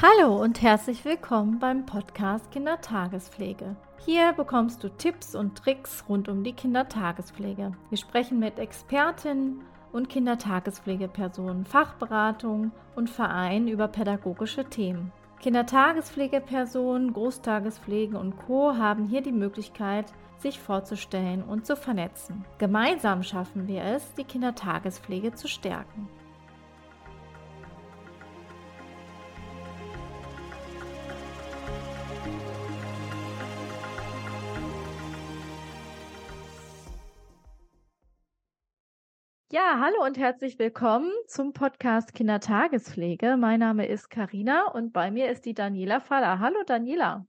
Hallo und herzlich willkommen beim Podcast Kindertagespflege. Hier bekommst du Tipps und Tricks rund um die Kindertagespflege. Wir sprechen mit Expertinnen und Kindertagespflegepersonen, Fachberatung und Vereinen über pädagogische Themen. Kindertagespflegepersonen, Großtagespflege und Co. haben hier die Möglichkeit, sich vorzustellen und zu vernetzen. Gemeinsam schaffen wir es, die Kindertagespflege zu stärken. Ja, hallo und herzlich willkommen zum Podcast Kindertagespflege. Mein Name ist Karina und bei mir ist die Daniela Faller. Hallo Daniela.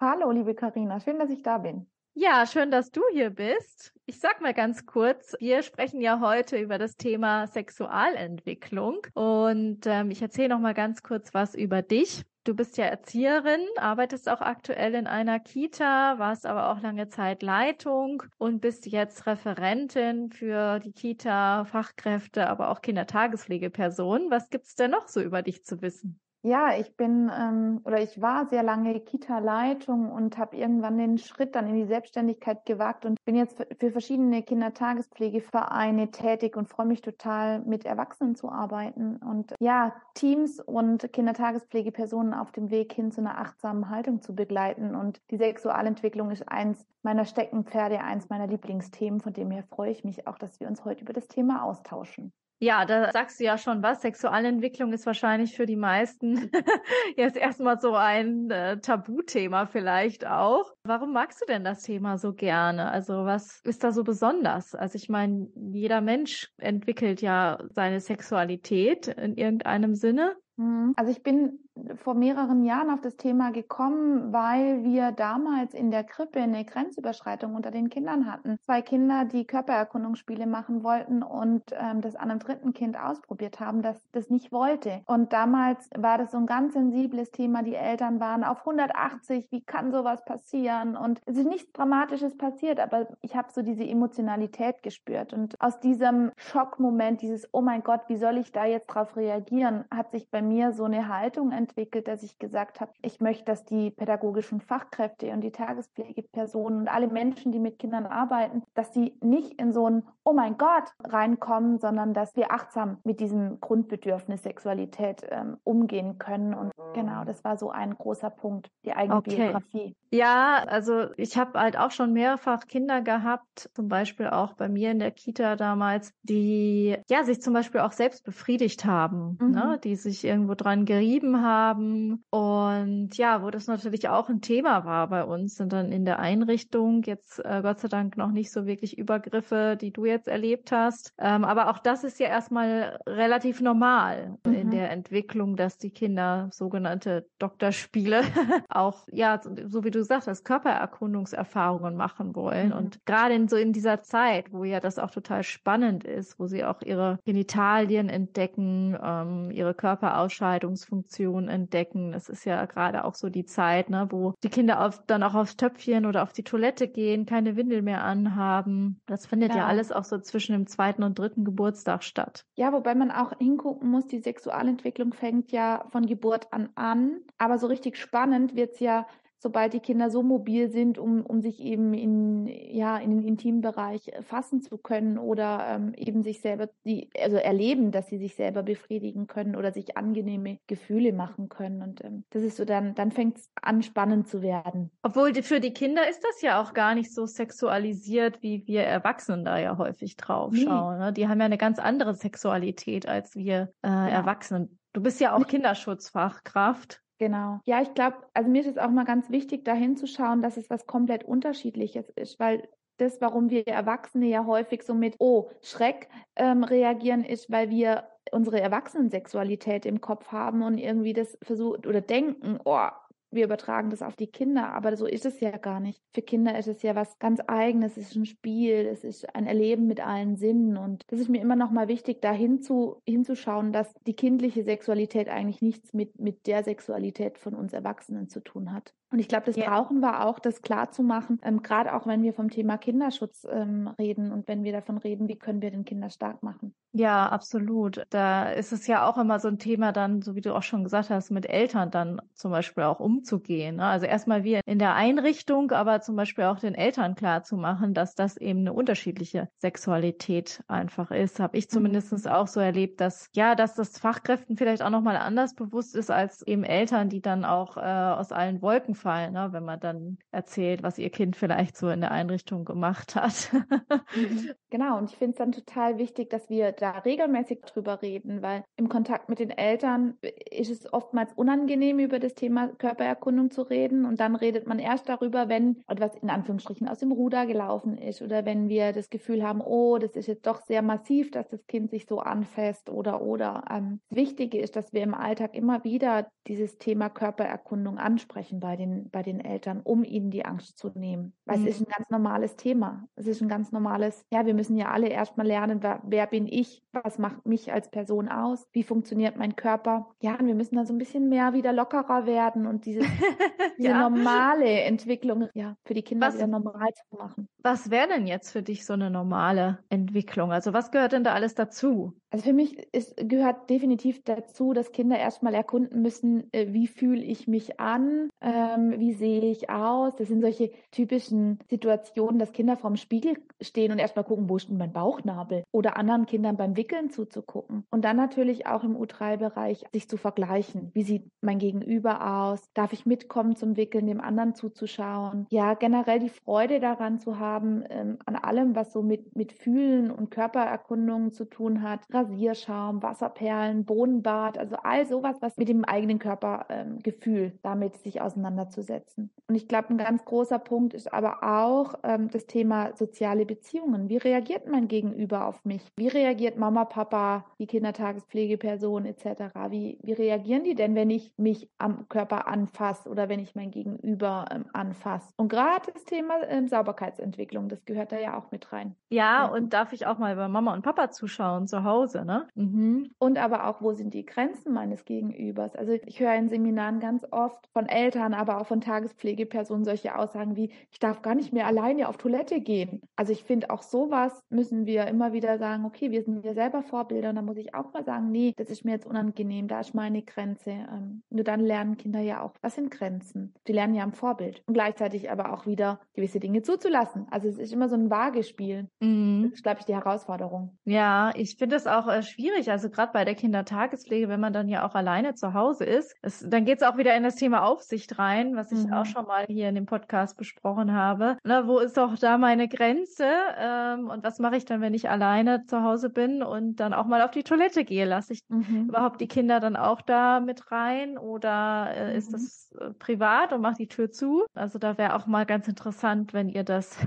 Hallo, liebe Karina, schön, dass ich da bin. Ja, schön, dass du hier bist. Ich sag mal ganz kurz, wir sprechen ja heute über das Thema Sexualentwicklung und ähm, ich erzähle noch mal ganz kurz was über dich. Du bist ja Erzieherin, arbeitest auch aktuell in einer Kita, warst aber auch lange Zeit Leitung und bist jetzt Referentin für die Kita, Fachkräfte, aber auch Kindertagespflegepersonen. Was gibt's denn noch so über dich zu wissen? Ja, ich bin ähm, oder ich war sehr lange Kita-Leitung und habe irgendwann den Schritt dann in die Selbstständigkeit gewagt und bin jetzt für, verschiedene Kindertagespflegevereine tätig und freue mich total, mit Erwachsenen zu arbeiten und ja, Teams und Kindertagespflegepersonen auf dem Weg hin zu einer achtsamen Haltung zu begleiten. Und die Sexualentwicklung ist eins meiner Steckenpferde, eins meiner Lieblingsthemen. Von dem her freue ich mich auch, dass wir uns heute über das Thema austauschen. Ja, da sagst du ja schon was. Sexualentwicklung ist wahrscheinlich für die meisten jetzt erstmal so ein äh, Tabuthema vielleicht auch. Warum magst du denn das Thema so gerne? Also was ist da so besonders? Also ich meine, jeder Mensch entwickelt ja seine Sexualität in irgendeinem Sinne. Mhm. Also ich bin vor mehreren Jahren auf das Thema gekommen, weil wir damals in der Krippe eine Grenzüberschreitung unter den Kindern hatten. Zwei Kinder, die Körpererkundungsspiele machen wollten und ähm, das an einem dritten Kind ausprobiert haben, das das nicht wollte. Und damals war das so ein ganz sensibles Thema. Die Eltern waren auf 180, wie kann sowas passieren? Und es ist nichts Dramatisches passiert, aber ich habe so diese Emotionalität gespürt. Und aus diesem Schockmoment, dieses, oh mein Gott, wie soll ich da jetzt drauf reagieren, hat sich bei mir so eine Haltung entwickelt, dass ich gesagt habe, ich möchte, dass die pädagogischen Fachkräfte und die Tagespflegepersonen und alle Menschen, die mit Kindern arbeiten, dass sie nicht in so ein Oh mein Gott reinkommen, sondern dass wir achtsam mit diesem Grundbedürfnis Sexualität ähm, umgehen können. Und genau, das war so ein großer Punkt, die eigene okay. Biografie. Ja, also ich habe halt auch schon mehrfach Kinder gehabt, zum Beispiel auch bei mir in der Kita damals, die ja sich zum Beispiel auch selbst befriedigt haben, ne, mhm. ne, die sich irgendwo dran gerieben haben und ja, wo das natürlich auch ein Thema war bei uns und dann in der Einrichtung jetzt äh, Gott sei Dank noch nicht so wirklich Übergriffe, die du jetzt erlebt hast, ähm, aber auch das ist ja erstmal relativ normal mhm. in der Entwicklung, dass die Kinder sogenannte Doktorspiele auch ja so wie du gesagt hast, Körpererkundungserfahrungen machen wollen. Mhm. Und gerade in, so in dieser Zeit, wo ja das auch total spannend ist, wo sie auch ihre Genitalien entdecken, ähm, ihre Körperausscheidungsfunktion entdecken. Das ist ja gerade auch so die Zeit, ne, wo die Kinder auf, dann auch aufs Töpfchen oder auf die Toilette gehen, keine Windel mehr anhaben. Das findet ja. ja alles auch so zwischen dem zweiten und dritten Geburtstag statt. Ja, wobei man auch hingucken muss, die Sexualentwicklung fängt ja von Geburt an an. Aber so richtig spannend wird es ja sobald die Kinder so mobil sind, um, um sich eben in, ja, in den Intimbereich äh, fassen zu können oder ähm, eben sich selber, die, also erleben, dass sie sich selber befriedigen können oder sich angenehme Gefühle machen können. Und ähm, das ist so dann, dann fängt es an, spannend zu werden. Obwohl für die Kinder ist das ja auch gar nicht so sexualisiert, wie wir Erwachsenen da ja häufig drauf schauen. Nee. Ne? Die haben ja eine ganz andere Sexualität als wir äh, ja. Erwachsenen. Du bist ja auch Kinderschutzfachkraft. Genau. Ja, ich glaube, also mir ist es auch mal ganz wichtig, da hinzuschauen, dass es was komplett Unterschiedliches ist, weil das, warum wir Erwachsene ja häufig so mit, oh, Schreck ähm, reagieren, ist, weil wir unsere Erwachsenensexualität im Kopf haben und irgendwie das versucht oder denken, oh, wir übertragen das auf die Kinder, aber so ist es ja gar nicht. Für Kinder ist es ja was ganz Eigenes, es ist ein Spiel, es ist ein Erleben mit allen Sinnen und das ist mir immer noch mal wichtig, da hinzu, hinzuschauen, dass die kindliche Sexualität eigentlich nichts mit, mit der Sexualität von uns Erwachsenen zu tun hat. Und ich glaube, das ja. brauchen wir auch, das klarzumachen, ähm, gerade auch wenn wir vom Thema Kinderschutz ähm, reden und wenn wir davon reden, wie können wir den Kinder stark machen. Ja, absolut. Da ist es ja auch immer so ein Thema dann, so wie du auch schon gesagt hast, mit Eltern dann zum Beispiel auch umzugehen. Ne? Also erstmal wir in der Einrichtung, aber zum Beispiel auch den Eltern klar zu machen, dass das eben eine unterschiedliche Sexualität einfach ist. Habe ich zumindest mhm. auch so erlebt, dass ja, dass das Fachkräften vielleicht auch nochmal anders bewusst ist als eben Eltern, die dann auch äh, aus allen Wolken fallen, ne? wenn man dann erzählt, was ihr Kind vielleicht so in der Einrichtung gemacht hat. Mhm. genau, und ich finde es dann total wichtig, dass wir da regelmäßig drüber reden, weil im Kontakt mit den Eltern ist es oftmals unangenehm, über das Thema Körpererkundung zu reden. Und dann redet man erst darüber, wenn etwas in Anführungsstrichen aus dem Ruder gelaufen ist oder wenn wir das Gefühl haben, oh, das ist jetzt doch sehr massiv, dass das Kind sich so anfasst oder oder. Ähm, das Wichtige ist, dass wir im Alltag immer wieder dieses Thema Körpererkundung ansprechen bei den, bei den Eltern, um ihnen die Angst zu nehmen. Weil mhm. es ist ein ganz normales Thema. Es ist ein ganz normales, ja, wir müssen ja alle erstmal lernen, wer, wer bin ich? Was macht mich als Person aus? Wie funktioniert mein Körper? Ja, und wir müssen da so ein bisschen mehr wieder lockerer werden und diese, diese ja. normale Entwicklung ja, für die Kinder was, wieder normal zu machen. Was wäre denn jetzt für dich so eine normale Entwicklung? Also was gehört denn da alles dazu? Also für mich ist, gehört definitiv dazu, dass Kinder erstmal erkunden müssen, äh, wie fühle ich mich an, ähm, wie sehe ich aus. Das sind solche typischen Situationen, dass Kinder vorm Spiegel stehen und erstmal gucken, wo ist denn mein Bauchnabel? Oder anderen Kindern beim Wickeln zuzugucken. Und dann natürlich auch im U3-Bereich sich zu vergleichen. Wie sieht mein Gegenüber aus? Darf ich mitkommen zum Wickeln, dem anderen zuzuschauen? Ja, generell die Freude daran zu haben, ähm, an allem, was so mit, mit Fühlen und Körpererkundungen zu tun hat Rasierschaum, Wasserperlen, Bohnenbad, also all sowas, was mit dem eigenen Körpergefühl ähm, damit sich auseinanderzusetzen. Und ich glaube, ein ganz großer Punkt ist aber auch ähm, das Thema soziale Beziehungen. Wie reagiert mein Gegenüber auf mich? Wie reagiert Mama, Papa, die Kindertagespflegeperson etc.? Wie, wie reagieren die denn, wenn ich mich am Körper anfasse oder wenn ich mein Gegenüber ähm, anfasse? Und gerade das Thema ähm, Sauberkeitsentwicklung, das gehört da ja auch mit rein. Ja, ja, und darf ich auch mal bei Mama und Papa zuschauen zu Hause? Ne? Mhm. Und aber auch, wo sind die Grenzen meines Gegenübers? Also ich höre in Seminaren ganz oft von Eltern, aber auch von Tagespflegepersonen solche Aussagen wie, ich darf gar nicht mehr alleine auf Toilette gehen. Also ich finde auch sowas müssen wir immer wieder sagen, okay, wir sind ja selber Vorbilder und dann muss ich auch mal sagen, nee, das ist mir jetzt unangenehm, da ist meine Grenze. Ähm, nur dann lernen Kinder ja auch, was sind Grenzen? Die lernen ja am Vorbild und gleichzeitig aber auch wieder gewisse Dinge zuzulassen. Also es ist immer so ein Vagespiel. Mhm. Das ist, glaube ich, die Herausforderung. Ja, ich finde es auch auch äh, schwierig, also gerade bei der Kindertagespflege, wenn man dann ja auch alleine zu Hause ist. Es, dann geht es auch wieder in das Thema Aufsicht rein, was ich mhm. auch schon mal hier in dem Podcast besprochen habe. Na, wo ist doch da meine Grenze? Ähm, und was mache ich dann, wenn ich alleine zu Hause bin und dann auch mal auf die Toilette gehe? Lasse ich mhm. überhaupt die Kinder dann auch da mit rein oder äh, mhm. ist das äh, privat und mache die Tür zu? Also da wäre auch mal ganz interessant, wenn ihr das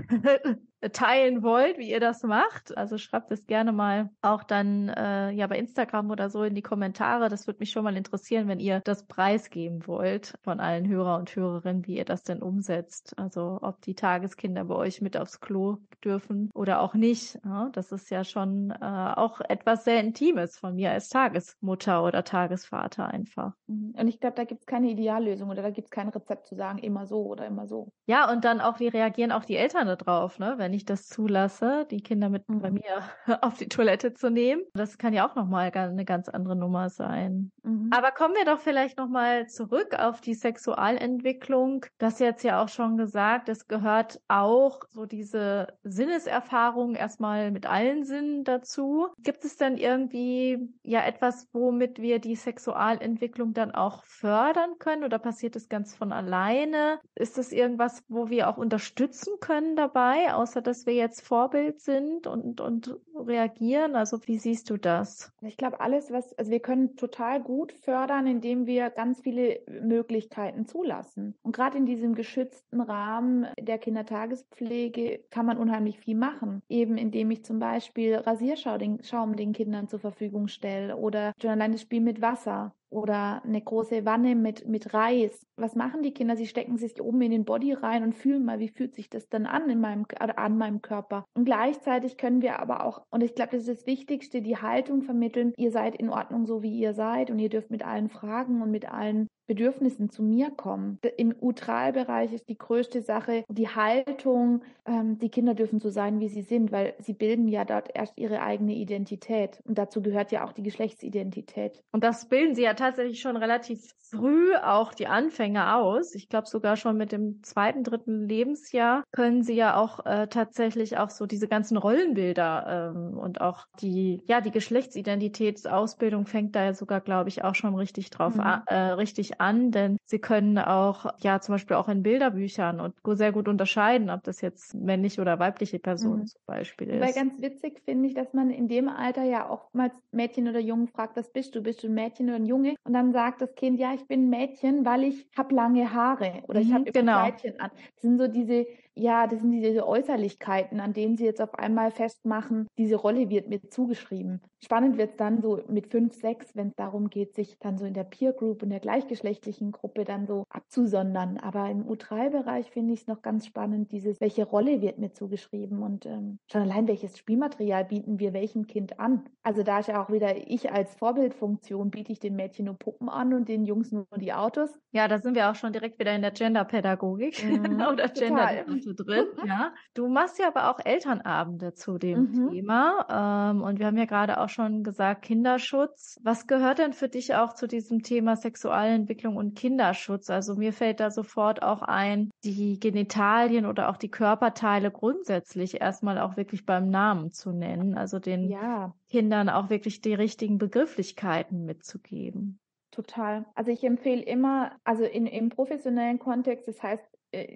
teilen wollt, wie ihr das macht. Also schreibt es gerne mal auch dann äh, ja bei Instagram oder so in die Kommentare. Das würde mich schon mal interessieren, wenn ihr das preisgeben wollt von allen Hörer und Hörerinnen, wie ihr das denn umsetzt. Also ob die Tageskinder bei euch mit aufs Klo dürfen oder auch nicht. Ja, das ist ja schon äh, auch etwas sehr Intimes von mir als Tagesmutter oder Tagesvater einfach. Mhm. Und ich glaube, da gibt es keine Ideallösung oder da gibt es kein Rezept zu sagen, immer so oder immer so. Ja, und dann auch, wie reagieren auch die Eltern darauf, ne? wenn ich das zulasse, die Kinder mit mhm. bei mir auf die Toilette zu nehmen. Das kann ja auch nochmal eine ganz andere Nummer sein. Mhm. Aber kommen wir doch vielleicht nochmal zurück auf die Sexualentwicklung. Das jetzt ja auch schon gesagt, es gehört auch so diese Sinneserfahrung erstmal mit allen Sinnen dazu. Gibt es denn irgendwie ja etwas, womit wir die Sexualentwicklung dann auch fördern können oder passiert es ganz von alleine? Ist das irgendwas, wo wir auch unterstützen können dabei, außer dass wir jetzt Vorbild sind und, und reagieren? Also wie siehst du das? Ich glaube, alles, was, also wir können total gut fördern, indem wir ganz viele Möglichkeiten zulassen. Und gerade in diesem geschützten Rahmen der Kindertagespflege kann man unheimlich viel machen. Eben indem ich zum Beispiel Rasierschaum den, den Kindern zur Verfügung stelle oder schon allein das Spiel mit Wasser oder eine große Wanne mit, mit Reis. Was machen die Kinder? Sie stecken sich oben in den Body rein und fühlen mal, wie fühlt sich das dann an in meinem, an meinem Körper. Und gleichzeitig können wir aber auch, und ich glaube, das ist das Wichtigste, die Haltung vermitteln. Ihr seid in Ordnung, so wie ihr seid und ihr dürft mit allen Fragen und mit allen Bedürfnissen zu mir kommen. Im Utralbereich ist die größte Sache die Haltung. Ähm, die Kinder dürfen so sein, wie sie sind, weil sie bilden ja dort erst ihre eigene Identität. Und dazu gehört ja auch die Geschlechtsidentität. Und das bilden sie ja tatsächlich schon relativ früh auch die Anfänge aus. Ich glaube sogar schon mit dem zweiten, dritten Lebensjahr können sie ja auch äh, tatsächlich auch so diese ganzen Rollenbilder ähm, und auch die, ja, die Geschlechtsidentitätsausbildung fängt da ja sogar, glaube ich, auch schon richtig drauf mhm. an, äh, richtig an, denn sie können auch, ja, zum Beispiel auch in Bilderbüchern und sehr gut unterscheiden, ob das jetzt männliche oder weibliche Person mhm. zum Beispiel ist. Weil ganz witzig finde ich, dass man in dem Alter ja oftmals Mädchen oder Jungen fragt, was bist du? Bist du ein Mädchen oder ein Junge? Und dann sagt das Kind, ja, ich bin ein Mädchen, weil ich habe lange Haare oder ich mhm, habe genau. Kleidchen an. Das sind so diese ja, das sind diese Äußerlichkeiten, an denen sie jetzt auf einmal festmachen, diese Rolle wird mir zugeschrieben. Spannend wird es dann so mit fünf, sechs, wenn es darum geht, sich dann so in der Peer Group, in der gleichgeschlechtlichen Gruppe dann so abzusondern. Aber im U3-Bereich finde ich es noch ganz spannend, dieses, welche Rolle wird mir zugeschrieben und ähm, schon allein welches Spielmaterial bieten wir welchem Kind an. Also da ist ja auch wieder ich als Vorbildfunktion biete ich den Mädchen nur Puppen an und den Jungs nur die Autos. Ja, da sind wir auch schon direkt wieder in der Genderpädagogik mhm, oder Gender drin. ja. Du machst ja aber auch Elternabende zu dem mhm. Thema. Ähm, und wir haben ja gerade auch schon gesagt, Kinderschutz. Was gehört denn für dich auch zu diesem Thema Sexualentwicklung und Kinderschutz? Also mir fällt da sofort auch ein, die Genitalien oder auch die Körperteile grundsätzlich erstmal auch wirklich beim Namen zu nennen. Also den ja. Kindern auch wirklich die richtigen Begrifflichkeiten mitzugeben. Total. Also ich empfehle immer, also in, im professionellen Kontext, das heißt,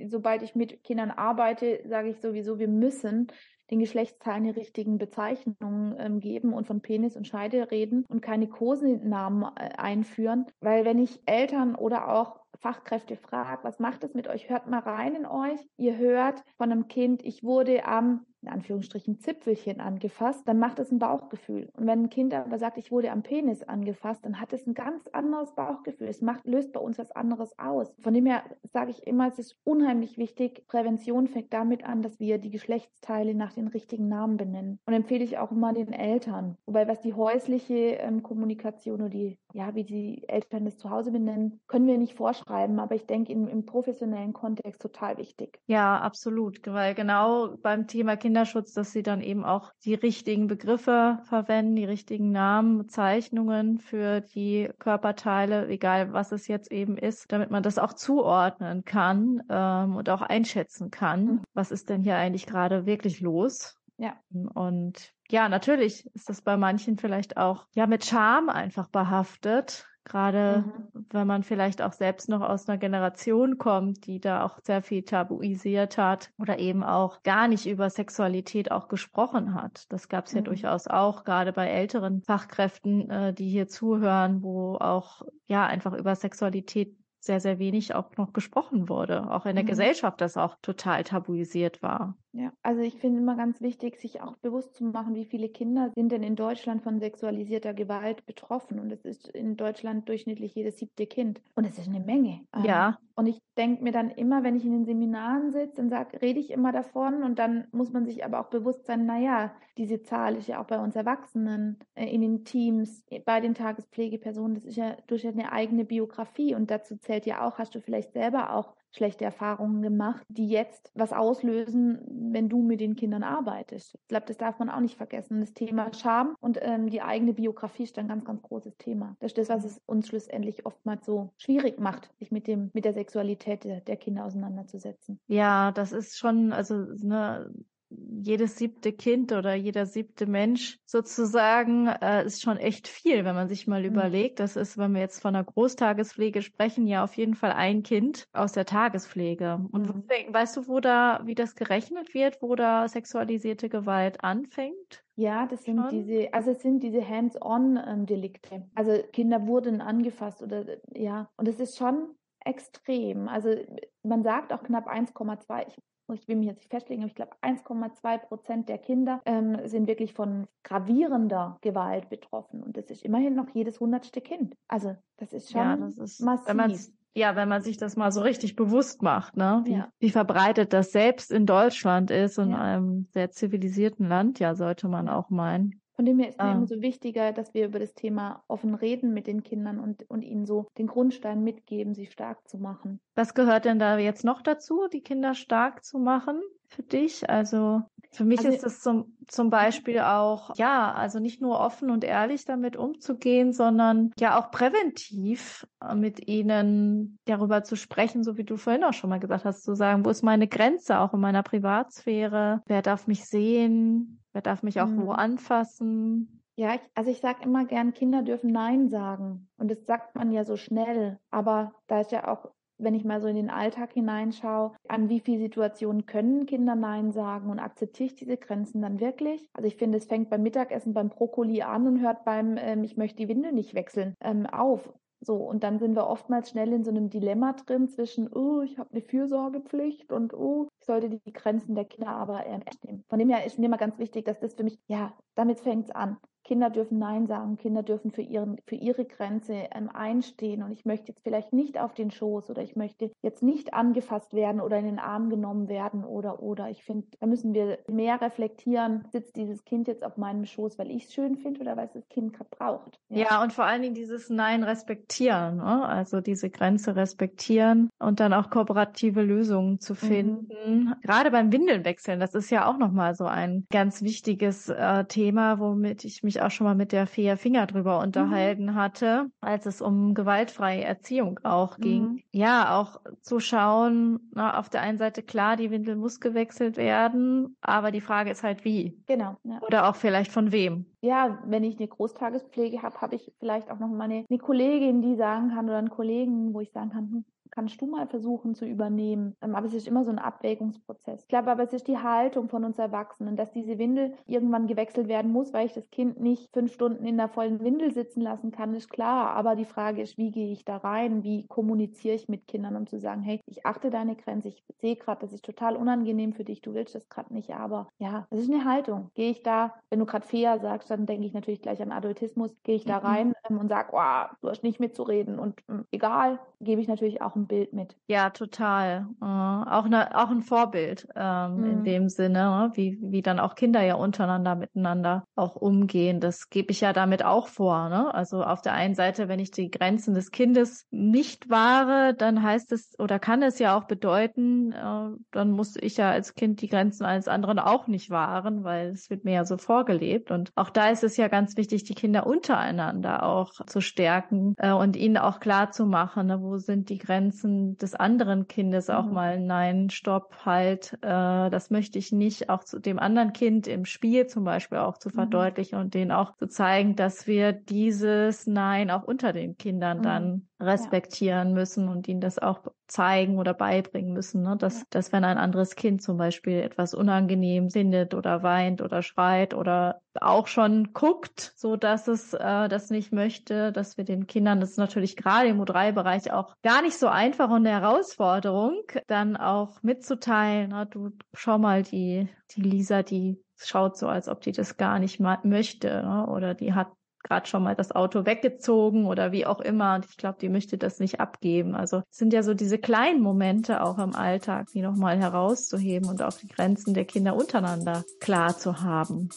sobald ich mit Kindern arbeite, sage ich sowieso, wir müssen den Geschlechtsteilen die richtigen Bezeichnungen ähm, geben und von Penis und Scheide reden und keine Kosenamen äh, einführen. Weil wenn ich Eltern oder auch Fachkräfte frage, was macht es mit euch? Hört mal rein in euch. Ihr hört von einem Kind, ich wurde am in Anführungsstrichen Zipfelchen angefasst, dann macht es ein Bauchgefühl. Und wenn ein Kind aber sagt, ich wurde am Penis angefasst, dann hat es ein ganz anderes Bauchgefühl. Es macht, löst bei uns was anderes aus. Von dem her sage ich immer, es ist unheimlich wichtig. Prävention fängt damit an, dass wir die Geschlechtsteile nach den richtigen Namen benennen. Und empfehle ich auch immer den Eltern. Wobei, was die häusliche ähm, Kommunikation oder die, ja, wie die Eltern das zu Hause benennen, können wir nicht vorschreiben. Aber ich denke, im, im professionellen Kontext total wichtig. Ja, absolut. Weil genau beim Thema Kinder Kinderschutz, dass sie dann eben auch die richtigen Begriffe verwenden, die richtigen Namen, Bezeichnungen für die Körperteile, egal was es jetzt eben ist, damit man das auch zuordnen kann ähm, und auch einschätzen kann, mhm. was ist denn hier eigentlich gerade wirklich los. Ja. Und ja, natürlich ist das bei manchen vielleicht auch ja mit Scham einfach behaftet, Gerade mhm. wenn man vielleicht auch selbst noch aus einer Generation kommt, die da auch sehr viel tabuisiert hat oder eben auch gar nicht über Sexualität auch gesprochen hat. Das gab es ja mhm. durchaus auch, gerade bei älteren Fachkräften, äh, die hier zuhören, wo auch ja einfach über Sexualität sehr, sehr wenig auch noch gesprochen wurde. Auch in der mhm. Gesellschaft das auch total tabuisiert war. Ja, also ich finde immer ganz wichtig, sich auch bewusst zu machen, wie viele Kinder sind denn in Deutschland von sexualisierter Gewalt betroffen. Und es ist in Deutschland durchschnittlich jedes siebte Kind. Und es ist eine Menge. Ja. Ähm, und ich denke mir dann immer, wenn ich in den Seminaren sitze, dann sag, rede ich immer davon. Und dann muss man sich aber auch bewusst sein, naja, diese Zahl ist ja auch bei uns Erwachsenen, äh, in den Teams, bei den Tagespflegepersonen, das ist ja durch eine eigene Biografie. Und dazu zählt ja auch, hast du vielleicht selber auch schlechte Erfahrungen gemacht, die jetzt was auslösen, wenn du mit den Kindern arbeitest. Ich glaube, das darf man auch nicht vergessen. Das Thema Scham und ähm, die eigene Biografie ist ein ganz, ganz großes Thema. Das ist das, was es uns schlussendlich oftmals so schwierig macht, sich mit dem, mit der Sexualität der, der Kinder auseinanderzusetzen. Ja, das ist schon, also ne, jedes siebte Kind oder jeder siebte Mensch sozusagen äh, ist schon echt viel, wenn man sich mal mhm. überlegt. Das ist, wenn wir jetzt von einer Großtagespflege sprechen, ja auf jeden Fall ein Kind aus der Tagespflege. Und mhm. weißt du, wo da, wie das gerechnet wird, wo da sexualisierte Gewalt anfängt? Ja, das sind schon? diese, also es sind diese Hands-on-Delikte. Ähm, also Kinder wurden angefasst oder ja, und es ist schon extrem. Also man sagt auch knapp 1,2. Ich ich will mich jetzt nicht festlegen, aber ich glaube 1,2 Prozent der Kinder ähm, sind wirklich von gravierender Gewalt betroffen. Und das ist immerhin noch jedes hundertste Kind. Also das ist schon ja, das ist, massiv. Ja, wenn man sich das mal so richtig bewusst macht, ne? Wie, ja. wie verbreitet das selbst in Deutschland ist und ja. einem sehr zivilisierten Land, ja, sollte man auch meinen. Von dem her ist ah. mir umso wichtiger, dass wir über das Thema offen reden mit den Kindern und, und ihnen so den Grundstein mitgeben, sie stark zu machen. Was gehört denn da jetzt noch dazu, die Kinder stark zu machen für dich? Also für mich also, ist es zum, zum Beispiel auch, ja, also nicht nur offen und ehrlich damit umzugehen, sondern ja auch präventiv äh, mit ihnen darüber zu sprechen, so wie du vorhin auch schon mal gesagt hast, zu sagen, wo ist meine Grenze auch in meiner Privatsphäre? Wer darf mich sehen? Wer darf mich auch mhm. wo anfassen? Ja, ich, also ich sage immer gern, Kinder dürfen Nein sagen. Und das sagt man ja so schnell. Aber da ist ja auch, wenn ich mal so in den Alltag hineinschaue, an wie viele Situationen können Kinder Nein sagen und akzeptiere ich diese Grenzen dann wirklich? Also ich finde, es fängt beim Mittagessen beim Brokkoli an und hört beim ähm, Ich möchte die Windel nicht wechseln ähm, auf. So, und dann sind wir oftmals schnell in so einem Dilemma drin zwischen, oh, ich habe eine Fürsorgepflicht und oh, ich sollte die Grenzen der Kinder aber ernst nehmen. Von dem her ist mir immer ganz wichtig, dass das für mich, ja, damit fängt es an. Kinder dürfen Nein sagen, Kinder dürfen für, ihren, für ihre Grenze ähm, einstehen und ich möchte jetzt vielleicht nicht auf den Schoß oder ich möchte jetzt nicht angefasst werden oder in den Arm genommen werden oder oder. Ich finde, da müssen wir mehr reflektieren, sitzt dieses Kind jetzt auf meinem Schoß, weil ich es schön finde oder weil es das Kind gerade braucht. Ja. ja. und vor allen Dingen dieses Nein respektieren, ne? also diese Grenze respektieren und dann auch kooperative Lösungen zu mhm. finden. Mhm. Gerade beim Windelnwechseln, das ist ja auch nochmal so ein ganz wichtiges äh, Thema, womit ich mich auch schon mal mit der Fea Finger drüber mhm. unterhalten mhm. hatte, als es um gewaltfreie Erziehung auch ging. Mhm. Ja, auch zu schauen, na, auf der einen Seite klar, die Windel muss gewechselt werden, aber die Frage ist halt wie. Genau. Ja. Oder auch vielleicht von wem. Ja, wenn ich eine Großtagespflege habe, habe ich vielleicht auch noch mal eine, Kollegin, die sagen kann oder einen Kollegen, wo ich sagen kann, hm, kannst du mal versuchen zu übernehmen. Ähm, aber es ist immer so ein Abwägungsprozess. Ich glaube aber, es ist die Haltung von uns Erwachsenen, dass diese Windel irgendwann gewechselt werden muss, weil ich das Kind nicht fünf Stunden in der vollen Windel sitzen lassen kann, ist klar. Aber die Frage ist, wie gehe ich da rein? Wie kommuniziere ich mit Kindern, um zu sagen, hey, ich achte deine Grenze, ich sehe gerade, das ist total unangenehm für dich, du willst das gerade nicht, aber ja, das ist eine Haltung. Gehe ich da, wenn du gerade Fea sagst, dann denke ich natürlich gleich an Adultismus, gehe ich da mhm. rein ähm, und sage, oh, du hast nicht mitzureden und ähm, egal, gebe ich natürlich auch ein Bild mit. Ja, total. Äh, auch, ne, auch ein Vorbild ähm, mhm. in dem Sinne, ne? wie, wie dann auch Kinder ja untereinander miteinander auch umgehen. Das gebe ich ja damit auch vor. Ne? Also auf der einen Seite, wenn ich die Grenzen des Kindes nicht wahre, dann heißt es oder kann es ja auch bedeuten, äh, dann muss ich ja als Kind die Grenzen eines anderen auch nicht wahren, weil es wird mir ja so vorgelebt. Und auch da ist es ja ganz wichtig, die Kinder untereinander auch zu stärken äh, und ihnen auch klar zu machen, ne, wo sind die Grenzen des anderen Kindes auch mhm. mal, nein, stopp, halt, äh, das möchte ich nicht, auch zu dem anderen Kind im Spiel zum Beispiel auch zu mhm. verdeutlichen und denen auch zu zeigen, dass wir dieses Nein auch unter den Kindern mhm. dann respektieren ja. müssen und ihnen das auch zeigen oder beibringen müssen, ne? dass, dass wenn ein anderes Kind zum Beispiel etwas unangenehm findet oder weint oder schreit oder auch schon guckt, so dass es äh, das nicht möchte, dass wir den Kindern, das ist natürlich gerade im U3-Bereich auch gar nicht so einfach und eine Herausforderung, dann auch mitzuteilen, ne? du schau mal, die, die Lisa, die schaut so, als ob die das gar nicht möchte ne? oder die hat gerade schon mal das Auto weggezogen oder wie auch immer. Und ich glaube, die möchte das nicht abgeben. Also sind ja so diese kleinen Momente auch im Alltag, die nochmal herauszuheben und auch die Grenzen der Kinder untereinander klar zu haben.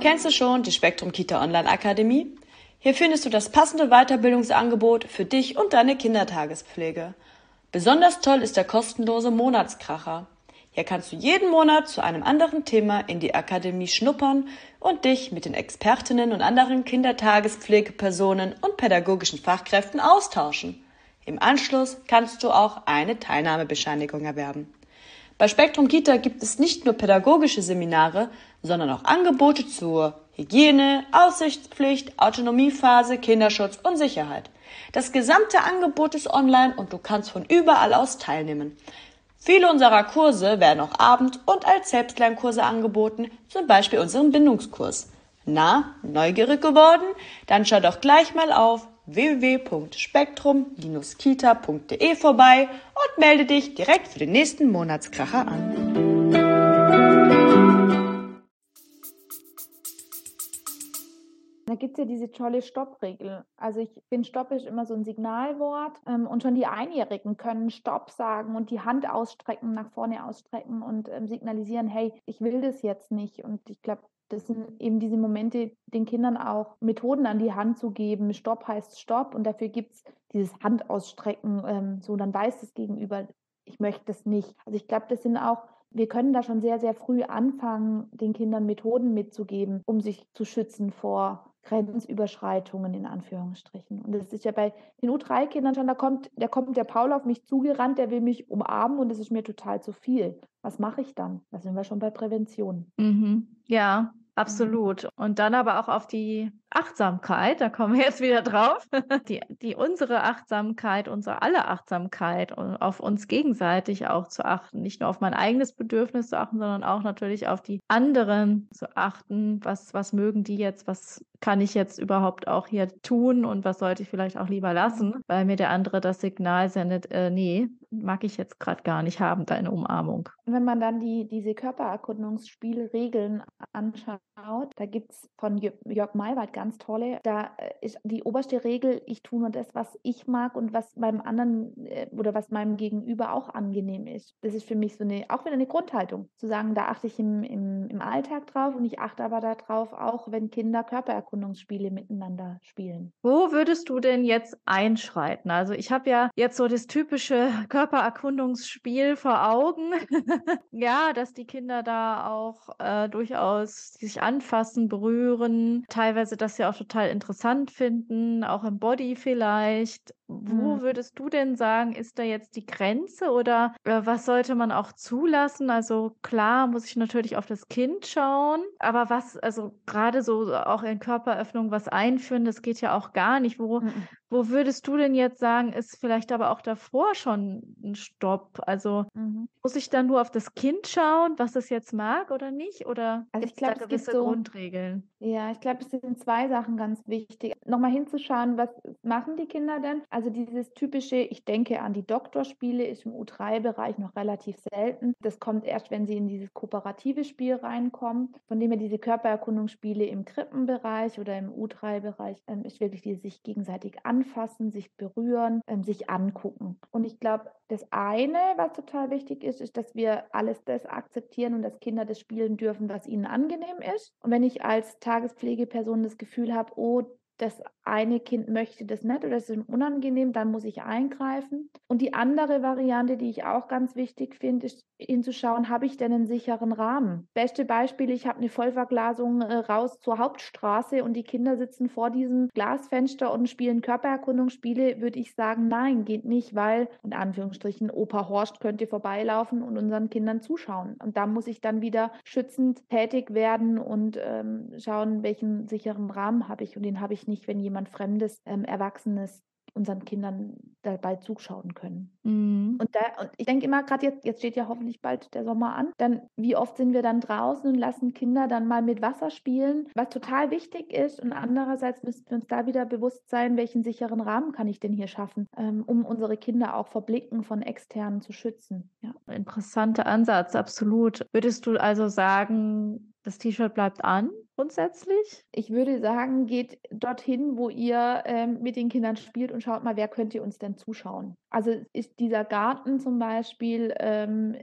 Kennst du schon die Spektrum Kita Online Akademie? Hier findest du das passende Weiterbildungsangebot für dich und deine Kindertagespflege. Besonders toll ist der kostenlose Monatskracher. Hier kannst du jeden Monat zu einem anderen Thema in die Akademie schnuppern und dich mit den Expertinnen und anderen Kindertagespflegepersonen und pädagogischen Fachkräften austauschen. Im Anschluss kannst du auch eine Teilnahmebescheinigung erwerben. Bei Spektrum Kita gibt es nicht nur pädagogische Seminare, sondern auch Angebote zur Hygiene, Aussichtspflicht, Autonomiephase, Kinderschutz und Sicherheit. Das gesamte Angebot ist online und du kannst von überall aus teilnehmen. Viele unserer Kurse werden auch abend- und als Selbstlernkurse angeboten, zum Beispiel unseren Bindungskurs. Na, neugierig geworden? Dann schau doch gleich mal auf www.spektrum-kita.de vorbei und melde dich direkt für den nächsten Monatskracher an. Da gibt es ja diese tolle Stoppregel. Also ich finde, Stopp ist immer so ein Signalwort. Ähm, und schon die Einjährigen können Stopp sagen und die Hand ausstrecken, nach vorne ausstrecken und ähm, signalisieren, hey, ich will das jetzt nicht. Und ich glaube, das sind eben diese Momente, den Kindern auch Methoden an die Hand zu geben. Stopp heißt Stopp und dafür gibt es dieses Handausstrecken. Ähm, so, dann weiß das Gegenüber, ich möchte das nicht. Also ich glaube, das sind auch wir können da schon sehr, sehr früh anfangen, den Kindern Methoden mitzugeben, um sich zu schützen vor Grenzüberschreitungen in Anführungsstrichen. Und das ist ja bei den U3-Kindern schon, da kommt, da kommt der Paul auf mich zugerannt, der will mich umarmen und das ist mir total zu viel. Was mache ich dann? Da sind wir schon bei Prävention. Mhm. Ja, absolut. Und dann aber auch auf die Achtsamkeit, da kommen wir jetzt wieder drauf, die, die unsere Achtsamkeit, unsere alle Achtsamkeit und auf uns gegenseitig auch zu achten, nicht nur auf mein eigenes Bedürfnis zu achten, sondern auch natürlich auf die anderen zu achten, was, was mögen die jetzt, was kann ich jetzt überhaupt auch hier tun und was sollte ich vielleicht auch lieber lassen, weil mir der andere das Signal sendet, äh, nee, mag ich jetzt gerade gar nicht haben, deine Umarmung. Wenn man dann die, diese Körpererkundungsspielregeln anschaut, da gibt es von Jörg Maywald ganz tolle. Da äh, ist die oberste Regel, ich tue nur das, was ich mag und was meinem anderen äh, oder was meinem Gegenüber auch angenehm ist. Das ist für mich so eine, auch wieder eine Grundhaltung, zu sagen, da achte ich im, im, im Alltag drauf und ich achte aber darauf, auch wenn Kinder Körpererkundungsspiele miteinander spielen. Wo würdest du denn jetzt einschreiten? Also ich habe ja jetzt so das typische Körpererkundungsspiel vor Augen. ja, dass die Kinder da auch äh, durchaus sich anfassen, berühren, teilweise das ja auch total interessant finden, auch im Body vielleicht. Wo mhm. würdest du denn sagen, ist da jetzt die Grenze oder äh, was sollte man auch zulassen? Also klar muss ich natürlich auf das Kind schauen, aber was, also gerade so auch in Körperöffnung was einführen, das geht ja auch gar nicht. Wo, mhm. Wo würdest du denn jetzt sagen, ist vielleicht aber auch davor schon ein Stopp? Also mhm. muss ich dann nur auf das Kind schauen, was es jetzt mag oder nicht? Oder also ich glaube, es gibt so Grundregeln. Ja, ich glaube, es sind zwei Sachen ganz wichtig. Nochmal hinzuschauen, was machen die Kinder denn? Also dieses typische, ich denke an die Doktorspiele, ist im U3-Bereich noch relativ selten. Das kommt erst, wenn sie in dieses kooperative Spiel reinkommen. Von dem her diese Körpererkundungsspiele im Krippenbereich oder im U3-Bereich ähm, ist wirklich dieses sich gegenseitig anfassen, sich berühren, ähm, sich angucken. Und ich glaube, das eine, was total wichtig ist, ist, dass wir alles das akzeptieren und dass Kinder das spielen dürfen, was ihnen angenehm ist. Und wenn ich als Tagespflegeperson das Gefühl habe, oh, das eine Kind möchte das nicht oder es ist unangenehm, dann muss ich eingreifen. Und die andere Variante, die ich auch ganz wichtig finde, ist hinzuschauen, habe ich denn einen sicheren Rahmen? Beste Beispiel, ich habe eine Vollverglasung äh, raus zur Hauptstraße und die Kinder sitzen vor diesem Glasfenster und spielen Körpererkundungsspiele, würde ich sagen, nein, geht nicht, weil in Anführungsstrichen Opa Horst könnte vorbeilaufen und unseren Kindern zuschauen. Und da muss ich dann wieder schützend tätig werden und ähm, schauen, welchen sicheren Rahmen habe ich und den habe ich nicht, wenn jemand Fremdes, ähm, Erwachsenes unseren Kindern dabei zuschauen können. Mhm. Und, da, und ich denke immer, gerade jetzt, jetzt steht ja hoffentlich bald der Sommer an, dann wie oft sind wir dann draußen und lassen Kinder dann mal mit Wasser spielen, was total wichtig ist. Und andererseits müssen wir uns da wieder bewusst sein, welchen sicheren Rahmen kann ich denn hier schaffen, ähm, um unsere Kinder auch vor Blicken von Externen zu schützen. Ja. Interessanter Ansatz, absolut. Würdest du also sagen, das T-Shirt bleibt an? Grundsätzlich? Ich würde sagen, geht dorthin, wo ihr ähm, mit den Kindern spielt und schaut mal, wer könnte uns denn zuschauen. Also ist dieser Garten zum Beispiel ähm,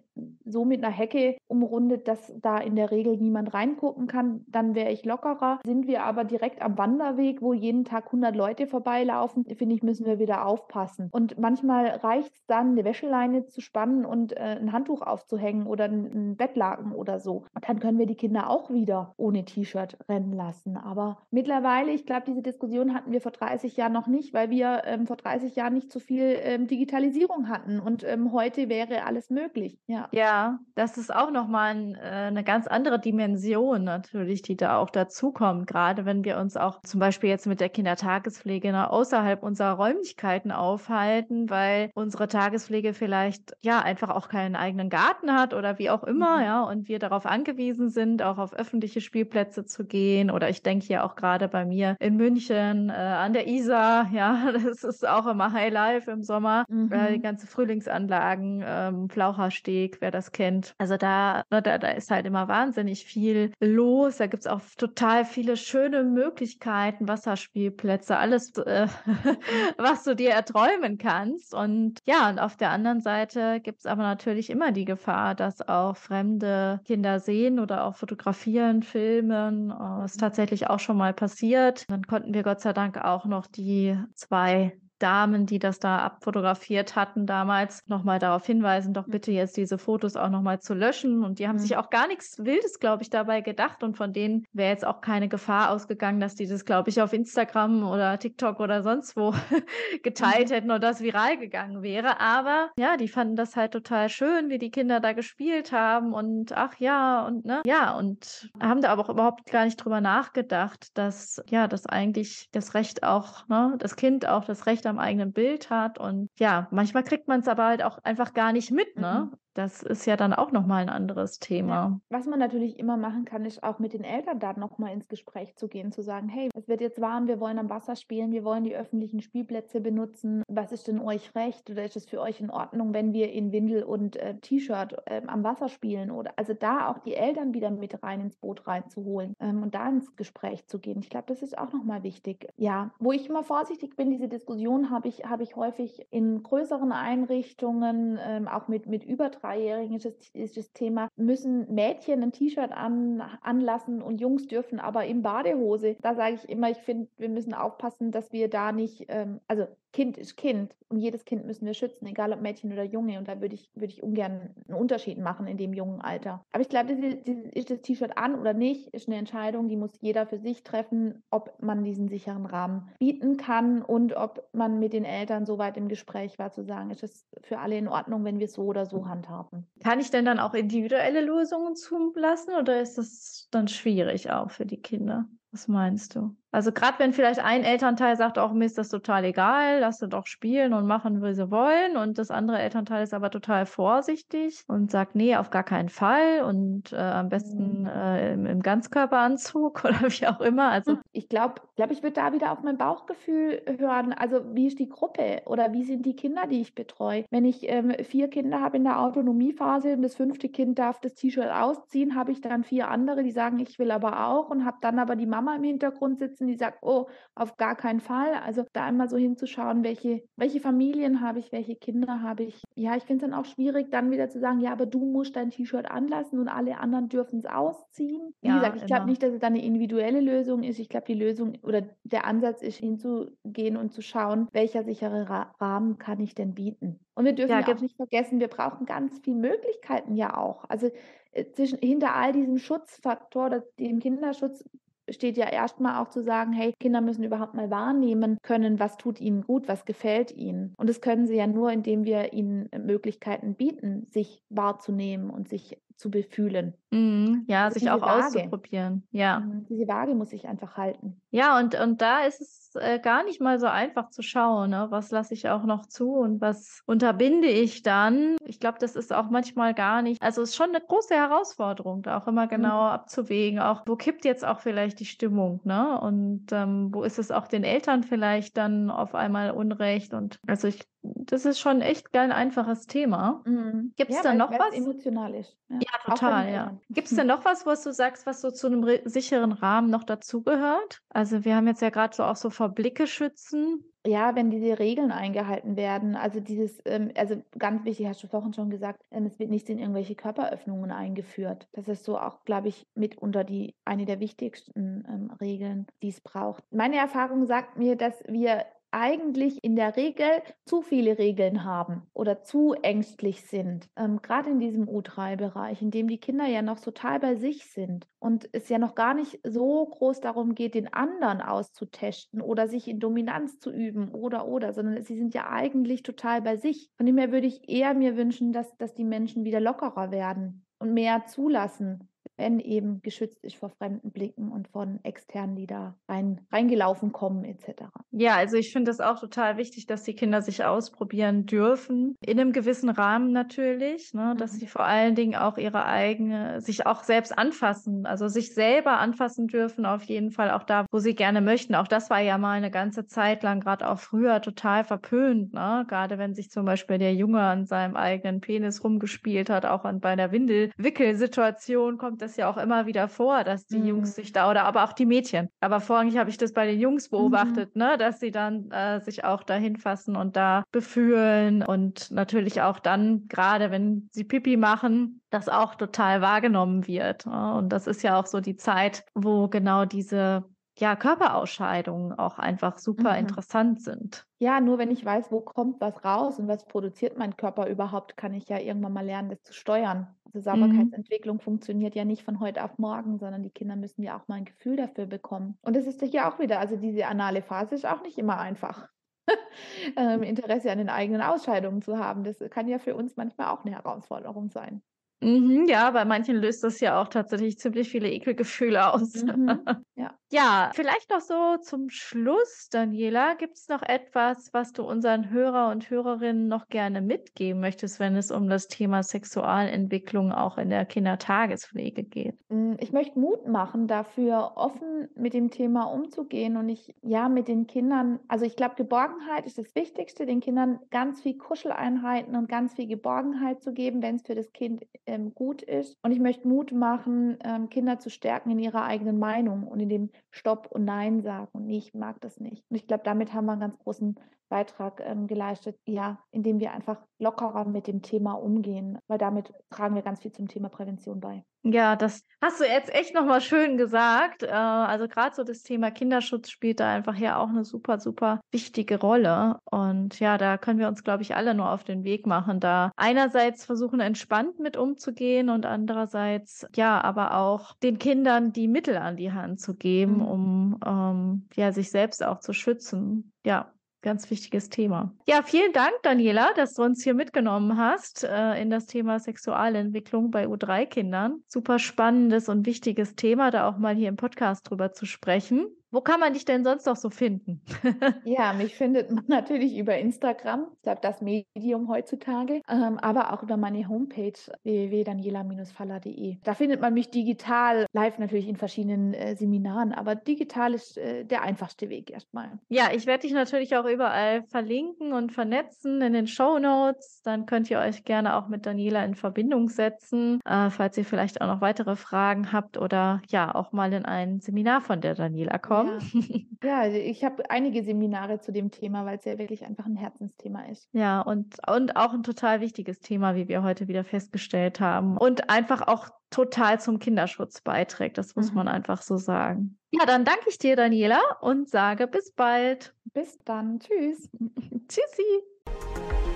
so mit einer Hecke umrundet, dass da in der Regel niemand reingucken kann, dann wäre ich lockerer. Sind wir aber direkt am Wanderweg, wo jeden Tag 100 Leute vorbeilaufen, finde ich, müssen wir wieder aufpassen. Und manchmal reicht es dann, eine Wäscheleine zu spannen und äh, ein Handtuch aufzuhängen oder ein, ein Bettlaken oder so. Dann können wir die Kinder auch wieder ohne T-Shirt rennen lassen. Aber mittlerweile, ich glaube, diese Diskussion hatten wir vor 30 Jahren noch nicht, weil wir ähm, vor 30 Jahren nicht so viel ähm, Digitalisierung hatten. Und ähm, heute wäre alles möglich. Ja, ja das ist auch nochmal ein, äh, eine ganz andere Dimension natürlich, die da auch dazukommt. Gerade wenn wir uns auch zum Beispiel jetzt mit der Kindertagespflege ne, außerhalb unserer Räumlichkeiten aufhalten, weil unsere Tagespflege vielleicht ja einfach auch keinen eigenen Garten hat oder wie auch immer, mhm. ja, und wir darauf angewiesen sind, auch auf öffentliche Spielplätze zu gehen. Oder ich denke ja auch gerade bei mir in München äh, an der Isar, ja, das ist auch immer High Life im Sommer, mhm. äh, die ganze Frühlingsanlagen, ähm, Flauchersteg, wer das kennt. Also da, ne, da, da ist halt immer wahnsinnig viel los. Da gibt es auch total viele schöne Möglichkeiten, Wasserspielplätze, alles, äh, was du dir erträumen kannst. Und ja, und auf der anderen Seite gibt es aber natürlich immer die Gefahr, dass auch fremde Kinder sehen oder auch fotografieren, filmen. Das äh, ist tatsächlich auch schon mal passiert. Dann konnten wir Gott sei Dank auch noch die zwei Damen, die das da abfotografiert hatten damals, nochmal darauf hinweisen, doch bitte jetzt diese Fotos auch nochmal zu löschen. Und die haben mhm. sich auch gar nichts Wildes, glaube ich, dabei gedacht. Und von denen wäre jetzt auch keine Gefahr ausgegangen, dass die das, glaube ich, auf Instagram oder TikTok oder sonst wo geteilt mhm. hätten und das viral gegangen wäre. Aber ja, die fanden das halt total schön, wie die Kinder da gespielt haben und ach ja, und ne, ja, und haben da aber auch überhaupt gar nicht drüber nachgedacht, dass ja, dass eigentlich das Recht auch, ne, das Kind auch das Recht am eigenen Bild hat. Und ja, manchmal kriegt man es aber halt auch einfach gar nicht mit, ne? Mhm. Das ist ja dann auch nochmal ein anderes Thema. Ja. Was man natürlich immer machen kann, ist auch mit den Eltern da nochmal ins Gespräch zu gehen, zu sagen, hey, es wird jetzt warm, wir wollen am Wasser spielen, wir wollen die öffentlichen Spielplätze benutzen. Was ist denn euch recht oder ist es für euch in Ordnung, wenn wir in Windel und äh, T-Shirt äh, am Wasser spielen? Oder also da auch die Eltern wieder mit rein ins Boot reinzuholen ähm, und da ins Gespräch zu gehen. Ich glaube, das ist auch nochmal wichtig. Ja, wo ich immer vorsichtig bin, diese Diskussion habe ich, habe ich häufig in größeren Einrichtungen, ähm, auch mit, mit Übertragung Dreijährigen ist das, ist das Thema, müssen Mädchen ein T-Shirt an, anlassen und Jungs dürfen aber in Badehose. Da sage ich immer, ich finde, wir müssen aufpassen, dass wir da nicht, ähm, also Kind ist Kind und jedes Kind müssen wir schützen, egal ob Mädchen oder Junge. Und da würde ich, würde ich ungern einen Unterschied machen in dem jungen Alter. Aber ich glaube, ist das T-Shirt an oder nicht, ist eine Entscheidung, die muss jeder für sich treffen, ob man diesen sicheren Rahmen bieten kann und ob man mit den Eltern so weit im Gespräch war, zu sagen, ist es für alle in Ordnung, wenn wir es so oder so handhaben. Kann ich denn dann auch individuelle Lösungen zulassen oder ist das dann schwierig auch für die Kinder? Was meinst du? Also gerade wenn vielleicht ein Elternteil sagt, auch mir ist das total egal, lass sie doch spielen und machen, wie sie wollen. Und das andere Elternteil ist aber total vorsichtig und sagt, nee, auf gar keinen Fall und äh, am besten mhm. äh, im, im, Ganzkörperanzug oder wie auch immer. Also ich glaube, glaube ich würde da wieder auf mein Bauchgefühl hören. Also wie ist die Gruppe oder wie sind die Kinder, die ich betreue? Wenn ich ähm, vier Kinder habe in der Autonomiephase und das fünfte Kind darf das T-Shirt ausziehen, habe ich dann vier andere, die sagen, ich will aber auch und habe dann aber die Mama im Hintergrund sitzen sitzen, die sagt, oh, auf gar keinen Fall. Also da einmal so hinzuschauen, welche, welche Familien habe ich, welche Kinder habe ich. Ja, ich finde es dann auch schwierig, dann wieder zu sagen, ja, aber du musst dein T-Shirt anlassen und alle anderen dürfen es ausziehen. Wie ja, gesagt, ich glaube nicht, dass es da eine individuelle Lösung ist. Ich glaube, die Lösung oder der Ansatz ist, hinzugehen und zu schauen, welcher sichere Rahmen kann ich denn bieten. Und wir dürfen ja, ja auch nicht vergessen, wir brauchen ganz viele Möglichkeiten ja auch. Also äh, zwischen, hinter all diesem Schutzfaktor, dem Kinderschutz, steht ja erstmal auch zu sagen, hey, Kinder müssen überhaupt mal wahrnehmen können, was tut ihnen gut, was gefällt ihnen. Und das können sie ja nur, indem wir ihnen Möglichkeiten bieten, sich wahrzunehmen und sich zu befühlen. Mhm, ja, also sich auch Waage. auszuprobieren. Ja. Mhm, diese Waage muss ich einfach halten. Ja, und, und da ist es äh, gar nicht mal so einfach zu schauen, ne? was lasse ich auch noch zu und was unterbinde ich dann. Ich glaube, das ist auch manchmal gar nicht, also es ist schon eine große Herausforderung, da auch immer genau mhm. abzuwägen, auch wo kippt jetzt auch vielleicht die Stimmung, ne? Und ähm, wo ist es auch den Eltern vielleicht dann auf einmal Unrecht und also ich das ist schon echt kein einfaches Thema. Mhm. Gibt es ja, da noch was? emotional ist. Ja, ja total, ja. Gibt es denn noch was, was du sagst, was so zu einem sicheren Rahmen noch dazugehört? Also wir haben jetzt ja gerade so auch so vor Blicke schützen. ja, wenn diese Regeln eingehalten werden, also dieses, ähm, also ganz wichtig, hast du vorhin schon gesagt, ähm, es wird nicht in irgendwelche Körperöffnungen eingeführt. Das ist so auch, glaube ich, mitunter die eine der wichtigsten ähm, Regeln, die es braucht. Meine Erfahrung sagt mir, dass wir eigentlich in der Regel zu viele Regeln haben oder zu ängstlich sind. Ähm, Gerade in diesem U3-Bereich, in dem die Kinder ja noch total bei sich sind und es ja noch gar nicht so groß darum geht, den anderen auszutesten oder sich in Dominanz zu üben oder oder, sondern sie sind ja eigentlich total bei sich. Von dem her würde ich eher mir wünschen, dass, dass die Menschen wieder lockerer werden und mehr zulassen, wenn eben geschützt ist vor fremden Blicken und von externen, die da rein, reingelaufen kommen etc. Ja, also ich finde es auch total wichtig, dass die Kinder sich ausprobieren dürfen, in einem gewissen Rahmen natürlich, ne, dass mhm. sie vor allen Dingen auch ihre eigene, sich auch selbst anfassen, also sich selber anfassen dürfen, auf jeden Fall auch da, wo sie gerne möchten. Auch das war ja mal eine ganze Zeit lang, gerade auch früher, total verpönt, ne? gerade wenn sich zum Beispiel der Junge an seinem eigenen Penis rumgespielt hat, auch an, bei der Windelwickelsituation kommt das das ja auch immer wieder vor, dass die mhm. Jungs sich da oder aber auch die Mädchen. Aber vorrangig habe ich das bei den Jungs beobachtet, mhm. ne, dass sie dann äh, sich auch dahin fassen und da befühlen und natürlich auch dann, gerade wenn sie Pipi machen, das auch total wahrgenommen wird. Ne? Und das ist ja auch so die Zeit, wo genau diese ja, Körperausscheidungen auch einfach super mhm. interessant sind. Ja, nur wenn ich weiß, wo kommt was raus und was produziert mein Körper überhaupt, kann ich ja irgendwann mal lernen, das zu steuern. Also. Sauberkeitsentwicklung mhm. funktioniert ja nicht von heute auf morgen, sondern die Kinder müssen ja auch mal ein Gefühl dafür bekommen. Und das ist ja auch wieder, also diese anale Phase ist auch nicht immer einfach. ähm, Interesse an den eigenen Ausscheidungen zu haben, das kann ja für uns manchmal auch eine Herausforderung sein. Mhm, ja, bei manchen löst das ja auch tatsächlich ziemlich viele Ekelgefühle aus. Mhm, ja. Ja, vielleicht noch so zum Schluss, Daniela, gibt es noch etwas, was du unseren Hörer und Hörerinnen noch gerne mitgeben möchtest, wenn es um das Thema Sexualentwicklung auch in der Kindertagespflege geht? Hm, ich möchte Mut machen, dafür offen mit dem Thema umzugehen und ich, ja, mit den Kindern, also ich glaube, Geborgenheit ist das Wichtigste, den Kindern ganz viel Kuscheleinheiten und ganz viel Geborgenheit zu geben, wenn es für das Kind ähm, gut ist. Und ich möchte Mut machen, ähm, Kinder zu stärken in ihrer eigenen Meinung und in dem Stopp und Nein sagen und nee, ich mag das nicht. Und ich glaube, damit haben wir einen ganz großen Beitrag ähm, geleistet, ja, indem wir einfach lockerer mit dem Thema umgehen, weil damit tragen wir ganz viel zum Thema Prävention bei. Ja, das hast du jetzt echt nochmal schön gesagt. Äh, also gerade so das Thema Kinderschutz spielt da einfach ja auch eine super, super wichtige Rolle. Und ja, da können wir uns, glaube ich, alle nur auf den Weg machen, da einerseits versuchen, entspannt mit umzugehen und andererseits ja, aber auch den Kindern die Mittel an die Hand zu geben, mhm. um ähm, ja, sich selbst auch zu schützen. Ja, Ganz wichtiges Thema. Ja, vielen Dank, Daniela, dass du uns hier mitgenommen hast äh, in das Thema Sexualentwicklung bei U3-Kindern. Super spannendes und wichtiges Thema, da auch mal hier im Podcast drüber zu sprechen. Wo kann man dich denn sonst noch so finden? ja, mich findet man natürlich über Instagram, ich glaube das Medium heutzutage, ähm, aber auch über meine Homepage www.daniela-faller.de. Da findet man mich digital, live natürlich in verschiedenen äh, Seminaren, aber digital ist äh, der einfachste Weg erstmal. Ja, ich werde dich natürlich auch überall verlinken und vernetzen in den Show Notes. Dann könnt ihr euch gerne auch mit Daniela in Verbindung setzen, äh, falls ihr vielleicht auch noch weitere Fragen habt oder ja auch mal in ein Seminar von der Daniela kommt bekommen. Ja, ja ich habe einige Seminare zu dem Thema, weil es ja wirklich einfach ein Herzensthema ist. Ja, und, und auch ein total wichtiges Thema, wie wir heute wieder festgestellt haben. Und einfach auch total zum Kinderschutz beiträgt. Das muss mhm. man einfach so sagen. Ja, dann danke ich dir, Daniela, und sage bis bald. Bis dann. Tschüss. Tschüssi.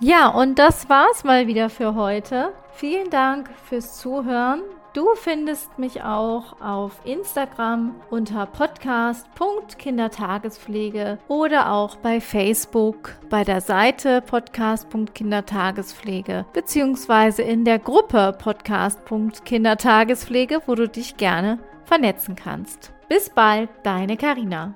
Ja, und das war's mal wieder für heute. Vielen Dank fürs Zuhören. Du findest mich auch auf Instagram unter podcast.kindertagespflege oder auch bei Facebook bei der Seite podcast.kindertagespflege beziehungsweise in der Gruppe podcast.kindertagespflege, wo du dich gerne vernetzen kannst. Bis bald, deine Karina.